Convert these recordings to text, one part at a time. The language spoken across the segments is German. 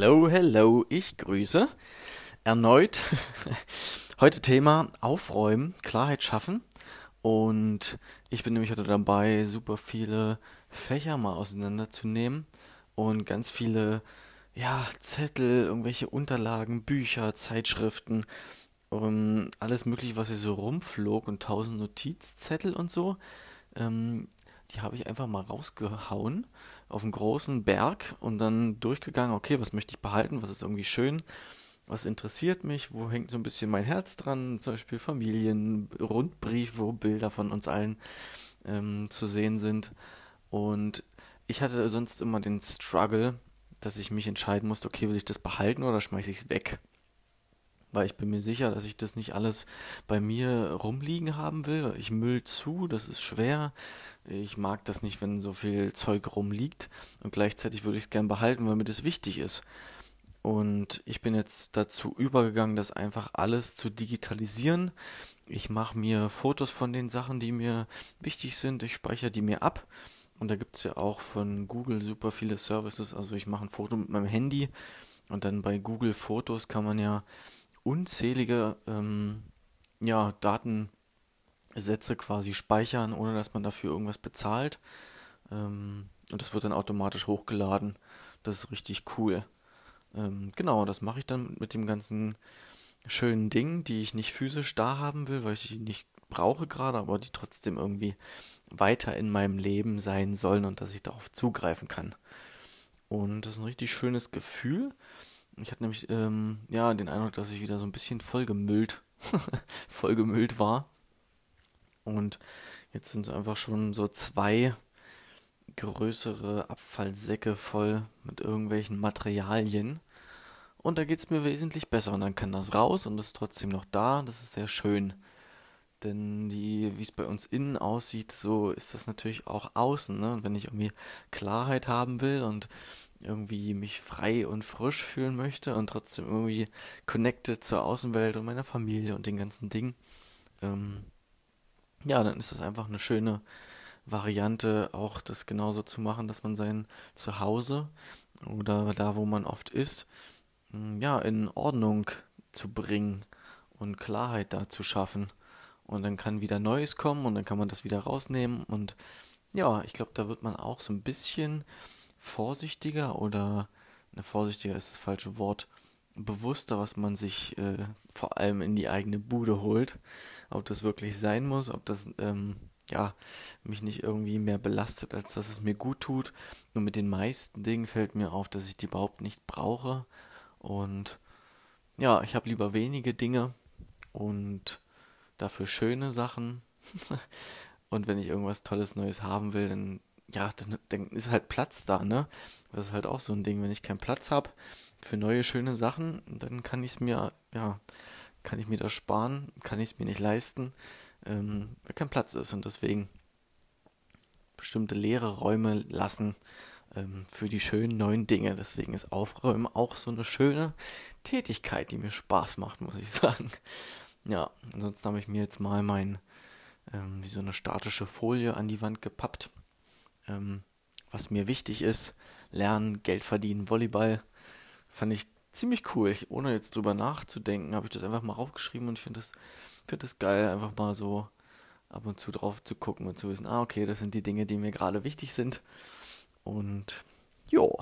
Hello, hello, ich grüße. Erneut. Heute Thema Aufräumen, Klarheit schaffen. Und ich bin nämlich heute dabei, super viele Fächer mal auseinanderzunehmen und ganz viele, ja, Zettel, irgendwelche Unterlagen, Bücher, Zeitschriften, um, ähm, alles mögliche, was hier so rumflog und tausend Notizzettel und so. Ähm, die habe ich einfach mal rausgehauen auf einen großen Berg und dann durchgegangen, okay, was möchte ich behalten, was ist irgendwie schön, was interessiert mich, wo hängt so ein bisschen mein Herz dran, zum Beispiel Familien, Rundbrief, wo Bilder von uns allen ähm, zu sehen sind. Und ich hatte sonst immer den Struggle, dass ich mich entscheiden musste, okay, will ich das behalten oder schmeiße ich es weg? Weil ich bin mir sicher, dass ich das nicht alles bei mir rumliegen haben will. Ich müll zu, das ist schwer. Ich mag das nicht, wenn so viel Zeug rumliegt und gleichzeitig würde ich es gern behalten, weil mir das wichtig ist. Und ich bin jetzt dazu übergegangen, das einfach alles zu digitalisieren. Ich mache mir Fotos von den Sachen, die mir wichtig sind. Ich speichere die mir ab. Und da gibt es ja auch von Google super viele Services. Also ich mache ein Foto mit meinem Handy und dann bei Google Fotos kann man ja unzählige ähm, ja, Datensätze quasi speichern, ohne dass man dafür irgendwas bezahlt. Ähm, und das wird dann automatisch hochgeladen. Das ist richtig cool. Ähm, genau, das mache ich dann mit dem ganzen schönen Ding, die ich nicht physisch da haben will, weil ich die nicht brauche gerade, aber die trotzdem irgendwie weiter in meinem Leben sein sollen und dass ich darauf zugreifen kann. Und das ist ein richtig schönes Gefühl. Ich hatte nämlich ähm, ja den Eindruck, dass ich wieder so ein bisschen vollgemüllt, vollgemüllt war. Und jetzt sind es einfach schon so zwei größere Abfallsäcke voll mit irgendwelchen Materialien. Und da geht es mir wesentlich besser. Und dann kann das raus und ist trotzdem noch da. Das ist sehr schön. Denn die, wie es bei uns innen aussieht, so ist das natürlich auch außen. Ne? Und wenn ich irgendwie Klarheit haben will und irgendwie mich frei und frisch fühlen möchte und trotzdem irgendwie connected zur Außenwelt und meiner Familie und den ganzen Dingen, ähm, ja, dann ist es einfach eine schöne Variante, auch das genauso zu machen, dass man sein Zuhause oder da, wo man oft ist, hm, ja, in Ordnung zu bringen und Klarheit da zu schaffen. Und dann kann wieder Neues kommen und dann kann man das wieder rausnehmen und ja, ich glaube, da wird man auch so ein bisschen vorsichtiger oder, ne, vorsichtiger ist das falsche Wort, bewusster, was man sich äh, vor allem in die eigene Bude holt. Ob das wirklich sein muss, ob das ähm, ja mich nicht irgendwie mehr belastet, als dass es mir gut tut. Nur mit den meisten Dingen fällt mir auf, dass ich die überhaupt nicht brauche. Und ja, ich habe lieber wenige Dinge und dafür schöne Sachen. und wenn ich irgendwas Tolles Neues haben will, dann ja, dann, dann ist halt Platz da, ne? Das ist halt auch so ein Ding, wenn ich keinen Platz habe für neue schöne Sachen, dann kann ich es mir, ja, kann ich mir das sparen, kann ich es mir nicht leisten, ähm, weil kein Platz ist und deswegen bestimmte leere Räume lassen ähm, für die schönen neuen Dinge. Deswegen ist Aufräumen auch so eine schöne Tätigkeit, die mir Spaß macht, muss ich sagen. Ja, ansonsten habe ich mir jetzt mal mein, ähm, wie so eine statische Folie an die Wand gepappt ähm, was mir wichtig ist. Lernen, Geld verdienen, Volleyball. Fand ich ziemlich cool. Ich, ohne jetzt drüber nachzudenken, habe ich das einfach mal aufgeschrieben und ich finde das, find das geil, einfach mal so ab und zu drauf zu gucken und zu wissen, ah, okay, das sind die Dinge, die mir gerade wichtig sind. Und jo,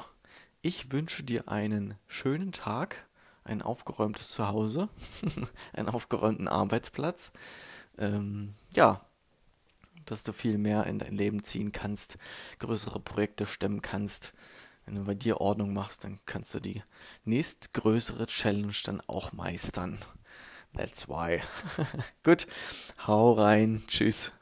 ich wünsche dir einen schönen Tag, ein aufgeräumtes Zuhause, einen aufgeräumten Arbeitsplatz. Ähm, ja, dass du viel mehr in dein Leben ziehen kannst, größere Projekte stemmen kannst. Wenn du bei dir Ordnung machst, dann kannst du die nächstgrößere Challenge dann auch meistern. That's why. Gut, hau rein. Tschüss.